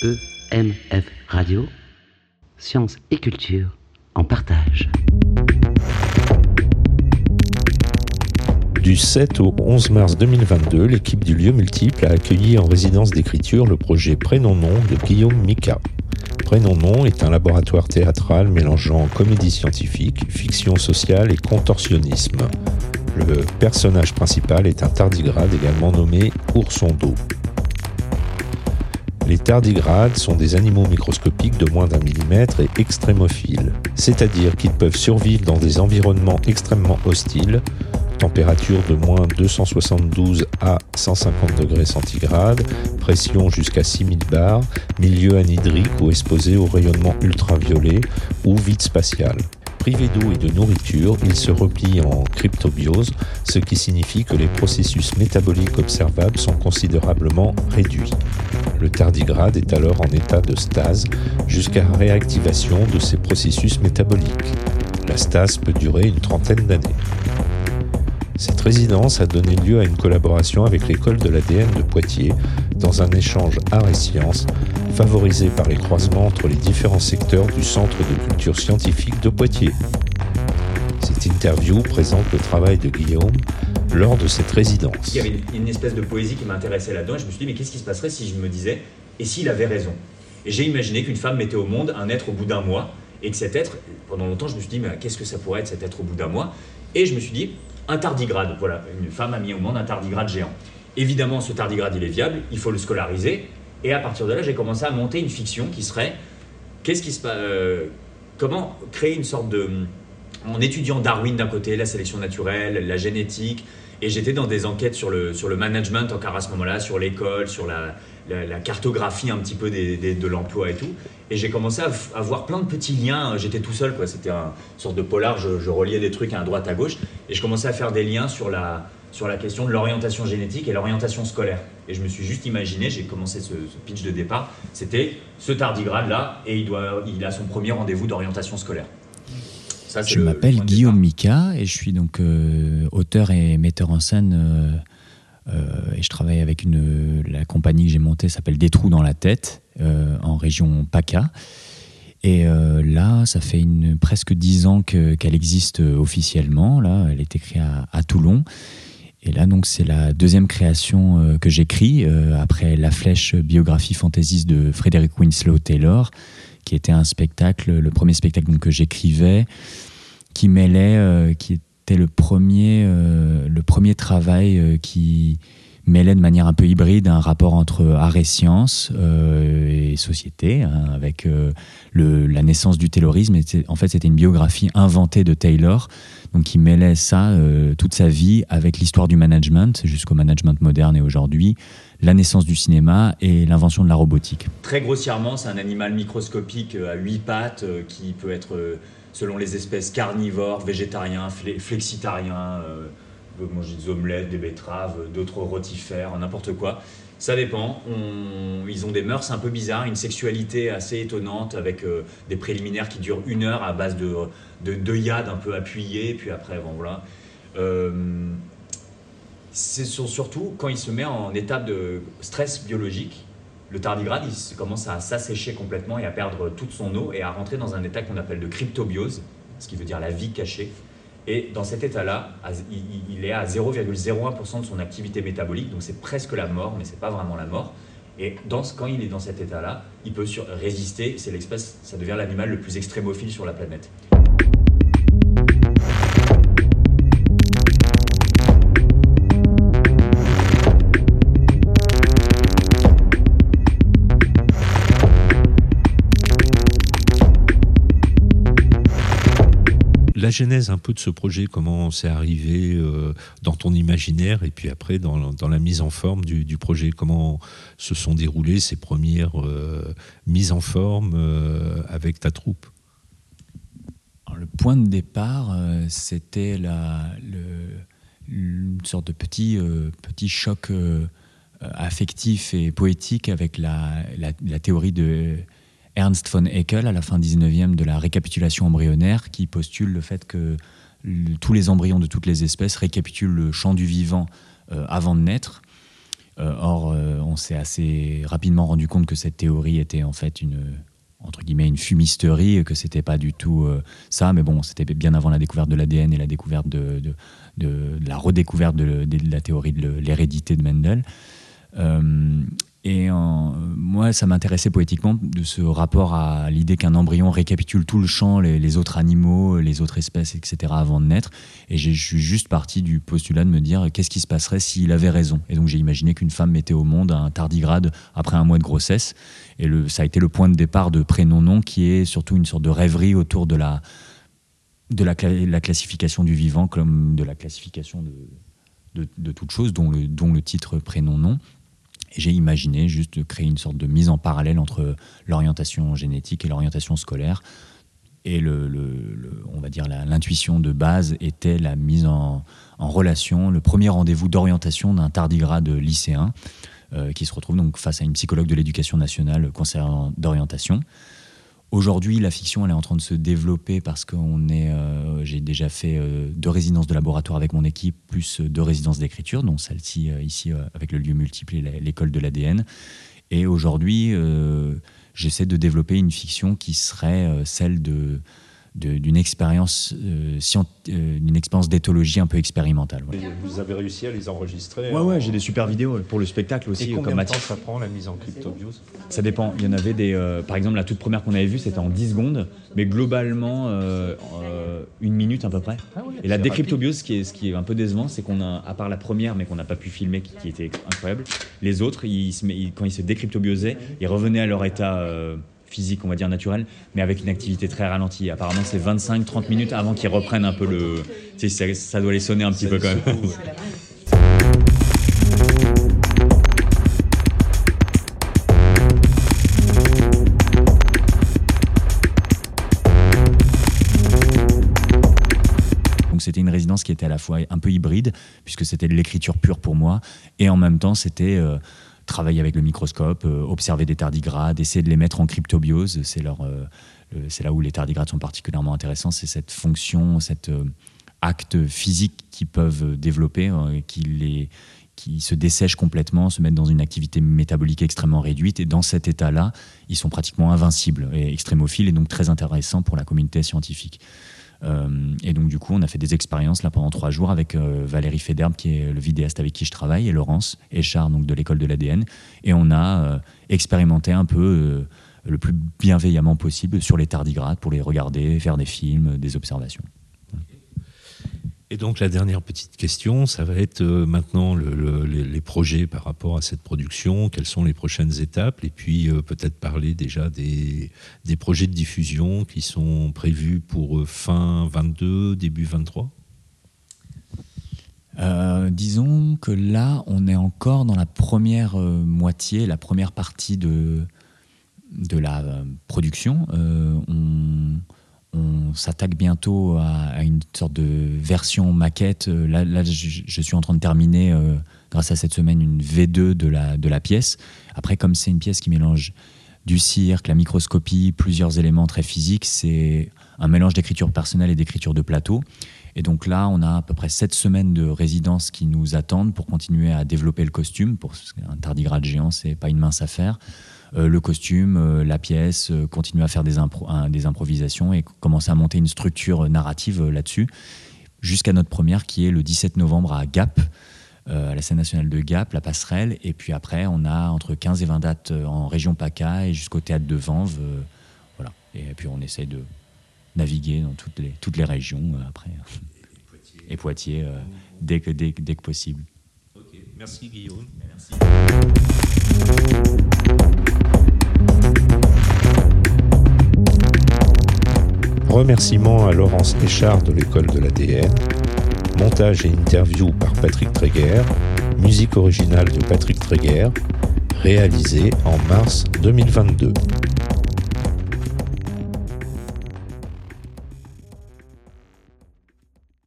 EMF Radio, sciences et culture en partage. Du 7 au 11 mars 2022, l'équipe du lieu multiple a accueilli en résidence d'écriture le projet Prénom-Nom de Guillaume Mika. Prénom-Nom est un laboratoire théâtral mélangeant comédie scientifique, fiction sociale et contorsionnisme. Le personnage principal est un tardigrade également nommé Ourson d'eau. Les tardigrades sont des animaux microscopiques de moins d'un millimètre et extrémophiles, c'est-à-dire qu'ils peuvent survivre dans des environnements extrêmement hostiles, température de moins 272 à 150 degrés centigrades, pression jusqu'à 6000 bars, milieu anhydrique ou exposé au rayonnement ultraviolet ou vide spatial. Privé d'eau et de nourriture, il se replie en cryptobiose, ce qui signifie que les processus métaboliques observables sont considérablement réduits. Le tardigrade est alors en état de stase jusqu'à réactivation de ces processus métaboliques. La stase peut durer une trentaine d'années. Cette résidence a donné lieu à une collaboration avec l'école de l'ADN de Poitiers dans un échange art et sciences favorisé par les croisements entre les différents secteurs du Centre de culture scientifique de Poitiers. Cette interview présente le travail de Guillaume lors de cette résidence. Il y avait une, espèce de poésie qui m'intéressait là-dedans et je me suis dit mais qu'est-ce qui se passerait si je me disais et s'il avait raison? Et j'ai imaginé qu'une femme mettait au monde un être au bout d'un mois et que cet être, pendant longtemps je me suis dit mais qu'est-ce que ça pourrait être cet être au bout d'un mois? Et je me suis dit un tardigrade. Voilà, une femme a mis au monde un tardigrade géant. Évidemment, ce tardigrade, il est viable, il faut le scolariser. Et à partir de là, j'ai commencé à monter une fiction qui serait qu'est-ce qui se passe euh, Comment créer une sorte de. En étudiant Darwin d'un côté, la sélection naturelle, la génétique, et j'étais dans des enquêtes sur le, sur le management encore à ce moment-là, sur l'école, sur la, cartographie un petit peu des, de l'emploi et tout. Et j'ai commencé à, voir plein de petits liens. J'étais tout seul, quoi. C'était une sorte de polar. Je, reliais des trucs à droite, à gauche. Et je commençais à faire des liens sur la, sur la question de l'orientation génétique et l'orientation scolaire. Et je me suis juste imaginé, j'ai commencé ce, pitch de départ, c'était ce tardigrade là, et il, doit, il a son premier rendez-vous d'orientation scolaire. Ça, je m'appelle Guillaume Mika et je suis donc euh, auteur et metteur en scène euh, euh, et je travaille avec une, la compagnie que j'ai montée, s'appelle Des Trous dans la tête, en région PACA. Et euh, là, ça fait une, presque dix ans qu'elle existe officiellement. Là, elle est écrite à, Toulon. C'est la deuxième création que j'écris après La Flèche biographie fantaisiste de Frédéric Winslow Taylor, qui était un spectacle, le premier spectacle que j'écrivais, qui mêlait, qui le premier, euh, le premier travail euh, qui mêlait de manière un peu hybride un rapport entre art et science euh, et société, hein, avec le, la naissance du taylorisme. en fait, c'était une biographie inventée de Taylor, donc qui mêlait ça, toute sa vie, avec l'histoire du management, jusqu'au management moderne et aujourd'hui, la naissance du cinéma et l'invention de la robotique. Très grossièrement, c'est un animal microscopique à huit pattes qui peut être selon les espèces carnivores, végétariens, flexitariens, euh, manger des omelettes, des betteraves, d'autres rotifères, n'importe quoi. Ça dépend. ils ont des mœurs un peu bizarres, une sexualité assez étonnante avec euh, des préliminaires qui durent une heure à base de, de, de un peu appuyés, puis après, bon voilà. Euh, c'est surtout quand il se met en état de stress biologique, le tardigrade il commence à s'assécher complètement et à perdre toute son eau et à rentrer dans un état qu'on appelle de cryptobiose, ce qui veut dire la vie cachée. Et dans cet état-là, il est à 0,01% de son activité métabolique, donc c'est presque la mort, mais c'est pas vraiment la mort. Et dans, quand il est dans cet état-là, il peut résister, c'est l'espèce, ça devient l'animal le plus extrémophile sur la planète. La genèse un peu de ce projet, comment c'est arrivé euh, dans ton imaginaire et puis après dans, la mise en forme du, projet, comment se sont déroulées ces premières euh, mises en forme euh, avec ta troupe? Le point de départ, c'était la, une sorte de petit, petit choc affectif et poétique avec la, la théorie de Ernst von Haeckel à la fin 19e de la récapitulation embryonnaire qui postule le fait que tous les embryons de toutes les espèces récapitulent le champ du vivant euh, avant de naître. or, on s'est assez rapidement rendu compte que cette théorie était en fait une entre guillemets une fumisterie, que c'était pas du tout ça, mais bon, c'était bien avant la découverte de l'ADN et la découverte de, la redécouverte de, la théorie de l'hérédité de Mendel. Et moi, ça m'intéressait poétiquement de ce rapport à l'idée qu'un embryon récapitule tout le champ, les, autres animaux, les autres espèces, etc., avant de naître. Et je suis juste parti du postulat de me dire qu'est-ce qui se passerait s'il avait raison? Et donc j'ai imaginé qu'une femme mettait au monde un tardigrade après un mois de grossesse. Et ça a été le point de départ de Prénom-Nom, qui est surtout une sorte de rêverie autour de la classification du vivant, comme de la classification de, de, de toute chose, dont le, dont le titre Prénom-Nom. J'ai imaginé juste de créer une sorte de mise en parallèle entre l'orientation génétique et l'orientation scolaire. Et le, on va dire l'intuition de base était la mise en, relation, le premier rendez-vous d'orientation d'un tardigrade lycéen euh, qui se retrouve donc face à une psychologue de l'éducation nationale concernant d'orientation. Aujourd'hui, la fiction, elle est en train de se développer parce que euh, j'ai déjà fait euh, deux résidences de laboratoire avec mon équipe, plus euh, deux résidences d'écriture, dont celle-ci ici avec le lieu multiple et l'école de l'ADN. Et aujourd'hui, j'essaie de développer une fiction qui serait celle de d'une expérience euh, euh, d'une expérience d'éthologie un peu expérimentale. Vous avez réussi à les enregistrer Ouais, ouais, j'ai des super vidéos pour le spectacle aussi. Et combien de temps ça prend la mise en cryptobiote Ça dépend. Il y en avait des. Euh, par exemple, la toute première qu'on avait vue, c'était en 10 secondes, mais globalement, une minute à peu près. Ah Et la décryptobiose, ce qui est, ce qui est un peu décevant, c'est qu'on a, à part la première, mais qu'on n'a pas pu filmer, qui, était incroyable, les autres, ils, quand ils se décryptobiosaient, ils revenaient à leur état physique, on va dire naturel, mais avec une activité très ralentie. Apparemment, c'est 25-30 minutes avant qu'ils reprennent un peu le. Tu sais, ça, doit les sonner un petit peu quand même. Donc c'était une résidence qui était à la fois un peu hybride, puisque c'était de l'écriture pure pour moi, et en même temps c'était euh, travailler avec le microscope, euh, observer des tardigrades, essayer de les mettre en cryptobiose. C'est leur, euh, c'est là où les tardigrades sont particulièrement intéressants. C'est cette fonction, cet euh, acte physique qu'ils peuvent développer, qui les qui se dessèchent complètement, se mettent dans une activité métabolique extrêmement réduite. Et dans cet état-là, ils sont pratiquement invincibles et extrémophiles et donc très intéressants pour la communauté scientifique. Euh, et donc, du coup, on a fait des expériences là pendant trois jours avec euh, Valérie Federbe, qui est le vidéaste avec qui je travaille, et Laurence Echard, donc de l'école de l'ADN. Et on a euh, expérimenté un peu le plus bienveillamment possible sur les tardigrades pour les regarder, faire des films, des observations. Et donc la dernière petite question, ça va être euh, maintenant les, projets par rapport à cette production, quelles sont les prochaines étapes, et puis euh, peut-être parler déjà des, projets de diffusion qui sont prévus pour euh, fin 22, début 23 disons que là, on est encore dans la première moitié, la première partie de, de la production. on, on s'attaque bientôt à, une sorte de version maquette. Euh, là, je, suis en train de terminer, euh, grâce à cette semaine, une V2 de la, de la pièce. Après, comme c'est une pièce qui mélange du cirque, la microscopie, plusieurs éléments très physiques, c'est un mélange d'écriture personnelle et d'écriture de plateau. Et donc là, on a à peu près sept semaines de résidence qui nous attendent pour continuer à développer le costume. Pour un tardigrade géant, c'est pas une mince affaire. Euh, le costume, euh, la pièce, euh, continuer à faire des, des improvisations et commencer à monter une structure narrative là-dessus, jusqu'à notre première qui est le 17 novembre à Gap. à la scène nationale de Gap, la passerelle, et puis après on a entre 15 et 20 dates en région PACA et jusqu'au théâtre de Vanves, voilà. Et puis on essaye de naviguer dans toutes les, toutes les régions après. Et Poitiers, dès, que, dès, dès que possible. Merci Guillaume. Merci. Remerciements à Laurence Échard de l'école de l'ADN. Montage et interview par Patrick Tréguer. Musique originale de Patrick Tréguer. Réalisé en mars 2022.